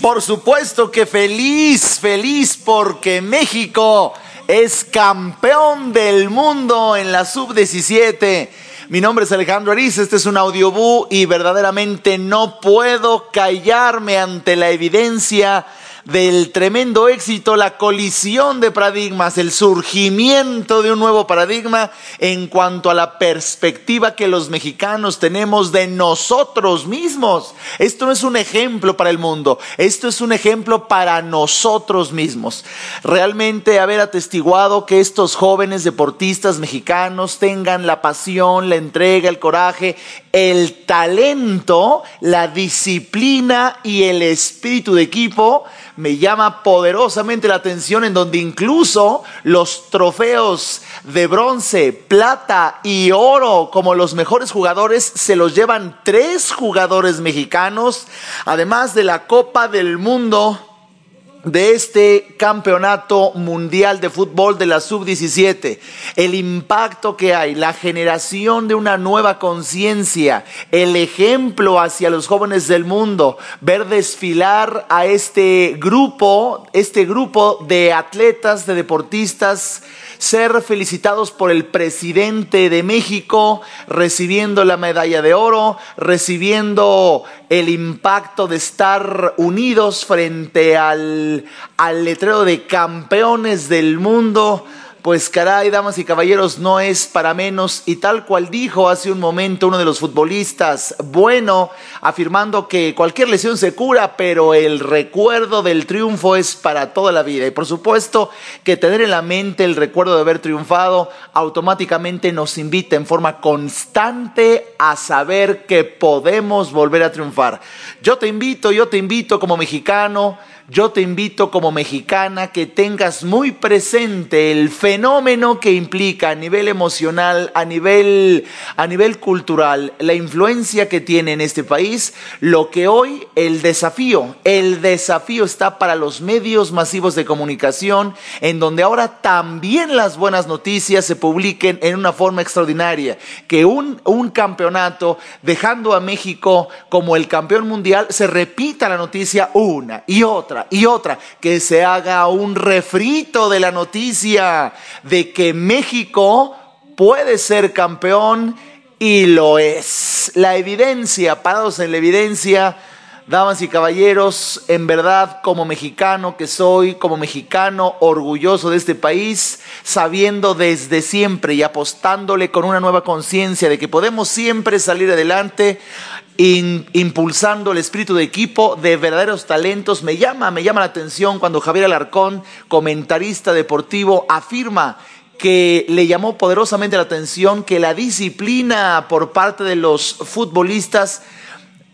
Por supuesto que feliz, feliz porque México es campeón del mundo en la sub-17. Mi nombre es Alejandro Ariz, este es un audiobú y verdaderamente no puedo callarme ante la evidencia del tremendo éxito, la colisión de paradigmas, el surgimiento de un nuevo paradigma en cuanto a la perspectiva que los mexicanos tenemos de nosotros mismos. Esto no es un ejemplo para el mundo, esto es un ejemplo para nosotros mismos. Realmente haber atestiguado que estos jóvenes deportistas mexicanos tengan la pasión, la entrega, el coraje, el talento, la disciplina y el espíritu de equipo, me llama poderosamente la atención en donde incluso los trofeos de bronce, plata y oro como los mejores jugadores se los llevan tres jugadores mexicanos, además de la Copa del Mundo de este campeonato mundial de fútbol de la sub-17, el impacto que hay, la generación de una nueva conciencia, el ejemplo hacia los jóvenes del mundo, ver desfilar a este grupo, este grupo de atletas, de deportistas, ser felicitados por el presidente de México, recibiendo la medalla de oro, recibiendo el impacto de estar unidos frente al, al letrero de campeones del mundo pues caray, damas y caballeros, no es para menos. Y tal cual dijo hace un momento uno de los futbolistas, bueno, afirmando que cualquier lesión se cura, pero el recuerdo del triunfo es para toda la vida. Y por supuesto que tener en la mente el recuerdo de haber triunfado automáticamente nos invita en forma constante a saber que podemos volver a triunfar. Yo te invito, yo te invito como mexicano yo te invito como mexicana que tengas muy presente el fenómeno que implica a nivel emocional, a nivel, a nivel cultural, la influencia que tiene en este país, lo que hoy el desafío, el desafío está para los medios masivos de comunicación, en donde ahora también las buenas noticias se publiquen en una forma extraordinaria, que un, un campeonato, dejando a México como el campeón mundial, se repita la noticia una y otra y otra, que se haga un refrito de la noticia de que México puede ser campeón y lo es. La evidencia, parados en la evidencia, damas y caballeros, en verdad como mexicano que soy, como mexicano orgulloso de este país, sabiendo desde siempre y apostándole con una nueva conciencia de que podemos siempre salir adelante, impulsando el espíritu de equipo de verdaderos talentos. Me llama, me llama la atención cuando Javier Alarcón, comentarista deportivo, afirma que le llamó poderosamente la atención que la disciplina por parte de los futbolistas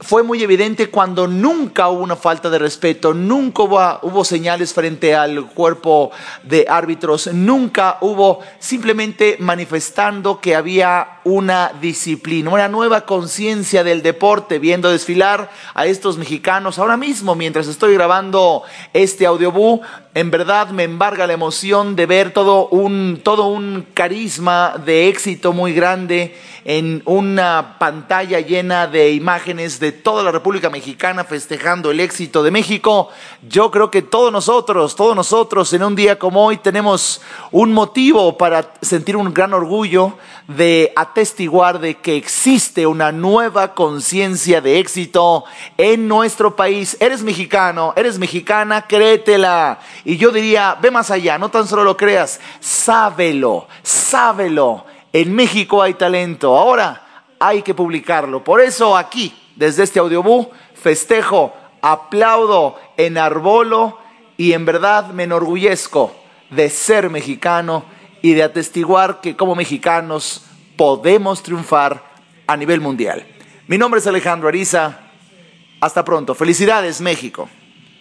fue muy evidente cuando nunca hubo una falta de respeto, nunca hubo, señales frente al cuerpo de árbitros, nunca hubo simplemente manifestando que había una disciplina, una nueva conciencia del deporte, viendo desfilar a estos mexicanos. Ahora mismo, mientras estoy grabando este audiobú, en verdad me embarga la emoción de ver todo un, todo un carisma de éxito muy grande en una pantalla llena de imágenes de toda la República Mexicana festejando el éxito de México. Yo creo que todos nosotros, todos nosotros en un día como hoy tenemos un motivo para sentir un gran orgullo de atestiguar de que existe una nueva conciencia de éxito en nuestro país. Eres mexicano, eres mexicana, créetela. Y yo diría, ve más allá, no tan solo lo creas, sábelo, sábelo en México hay talento, ahora hay que publicarlo. Por eso aquí, desde este audiobú, festejo, aplaudo, enarbolo y en verdad me enorgullezco de ser mexicano y de atestiguar que como mexicanos podemos triunfar a nivel mundial. Mi nombre es Alejandro Ariza. Hasta pronto. Felicidades, México.